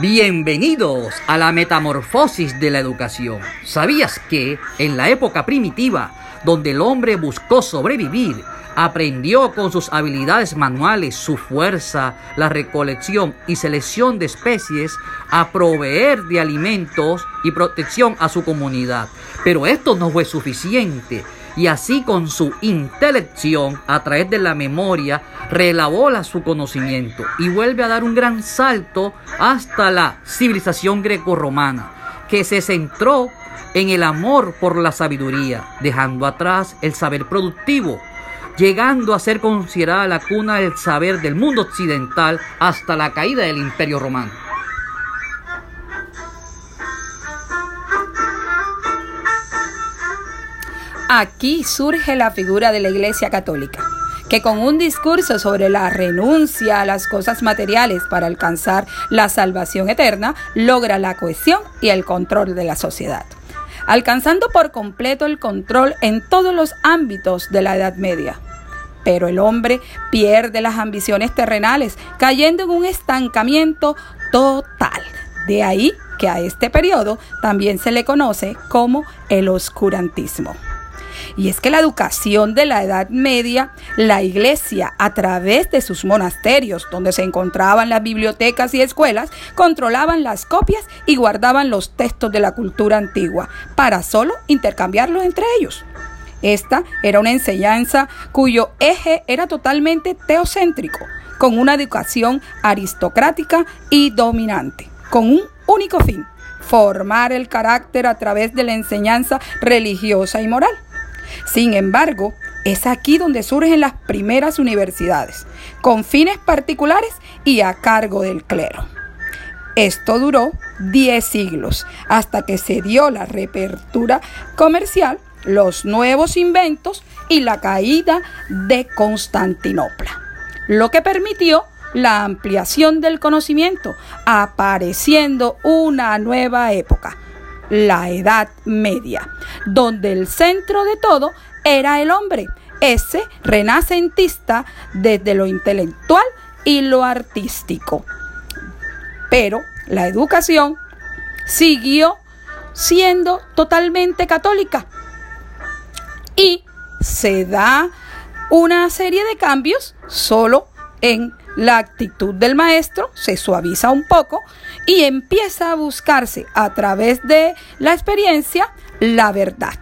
Bienvenidos a la metamorfosis de la educación. ¿Sabías que en la época primitiva, donde el hombre buscó sobrevivir, aprendió con sus habilidades manuales, su fuerza, la recolección y selección de especies a proveer de alimentos y protección a su comunidad? Pero esto no fue suficiente y así con su intelección, a través de la memoria, relabora su conocimiento y vuelve a dar un gran salto hasta la civilización grecorromana, que se centró en el amor por la sabiduría, dejando atrás el saber productivo, llegando a ser considerada la cuna del saber del mundo occidental hasta la caída del imperio romano. Aquí surge la figura de la Iglesia Católica, que con un discurso sobre la renuncia a las cosas materiales para alcanzar la salvación eterna, logra la cohesión y el control de la sociedad, alcanzando por completo el control en todos los ámbitos de la Edad Media. Pero el hombre pierde las ambiciones terrenales, cayendo en un estancamiento total. De ahí que a este periodo también se le conoce como el oscurantismo. Y es que la educación de la Edad Media, la iglesia, a través de sus monasterios, donde se encontraban las bibliotecas y escuelas, controlaban las copias y guardaban los textos de la cultura antigua, para solo intercambiarlos entre ellos. Esta era una enseñanza cuyo eje era totalmente teocéntrico, con una educación aristocrática y dominante, con un único fin, formar el carácter a través de la enseñanza religiosa y moral. Sin embargo, es aquí donde surgen las primeras universidades, con fines particulares y a cargo del clero. Esto duró 10 siglos, hasta que se dio la reapertura comercial, los nuevos inventos y la caída de Constantinopla, lo que permitió la ampliación del conocimiento, apareciendo una nueva época, la Edad Media, donde el centro de todo era el hombre, ese renacentista desde lo intelectual y lo artístico. Pero la educación siguió siendo totalmente católica y se da una serie de cambios solo en la actitud del maestro se suaviza un poco y empieza a buscarse a través de la experiencia la verdad.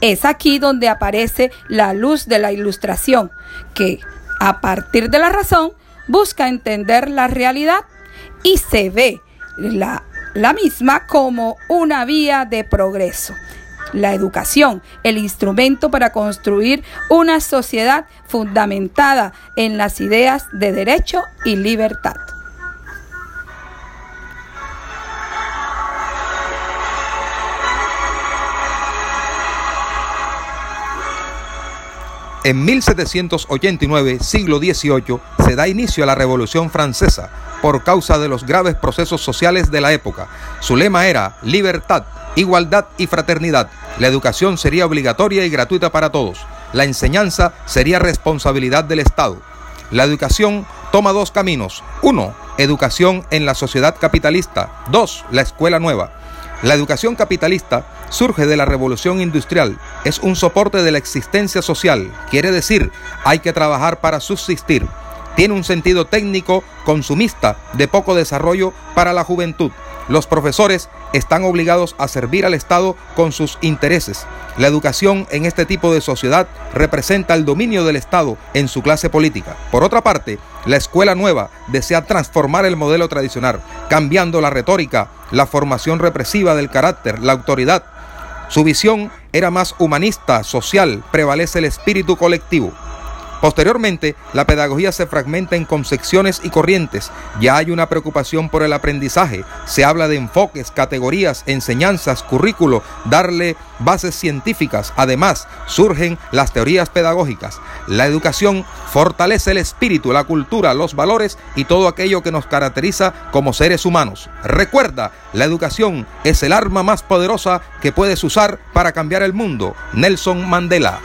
Es aquí donde aparece la luz de la ilustración, que a partir de la razón busca entender la realidad y se ve la, la misma como una vía de progreso la educación, el instrumento para construir una sociedad fundamentada en las ideas de derecho y libertad. En 1789, siglo XVIII, se da inicio a la Revolución Francesa por causa de los graves procesos sociales de la época. Su lema era libertad, igualdad y fraternidad. La educación sería obligatoria y gratuita para todos. La enseñanza sería responsabilidad del Estado. La educación toma dos caminos. Uno, educación en la sociedad capitalista. Dos, la escuela nueva. La educación capitalista surge de la revolución industrial. Es un soporte de la existencia social. Quiere decir, hay que trabajar para subsistir. Tiene un sentido técnico, consumista, de poco desarrollo para la juventud. Los profesores están obligados a servir al Estado con sus intereses. La educación en este tipo de sociedad representa el dominio del Estado en su clase política. Por otra parte, la escuela nueva desea transformar el modelo tradicional, cambiando la retórica, la formación represiva del carácter, la autoridad. Su visión era más humanista, social, prevalece el espíritu colectivo. Posteriormente, la pedagogía se fragmenta en concepciones y corrientes. Ya hay una preocupación por el aprendizaje. Se habla de enfoques, categorías, enseñanzas, currículo, darle bases científicas. Además, surgen las teorías pedagógicas. La educación fortalece el espíritu, la cultura, los valores y todo aquello que nos caracteriza como seres humanos. Recuerda, la educación es el arma más poderosa que puedes usar para cambiar el mundo. Nelson Mandela.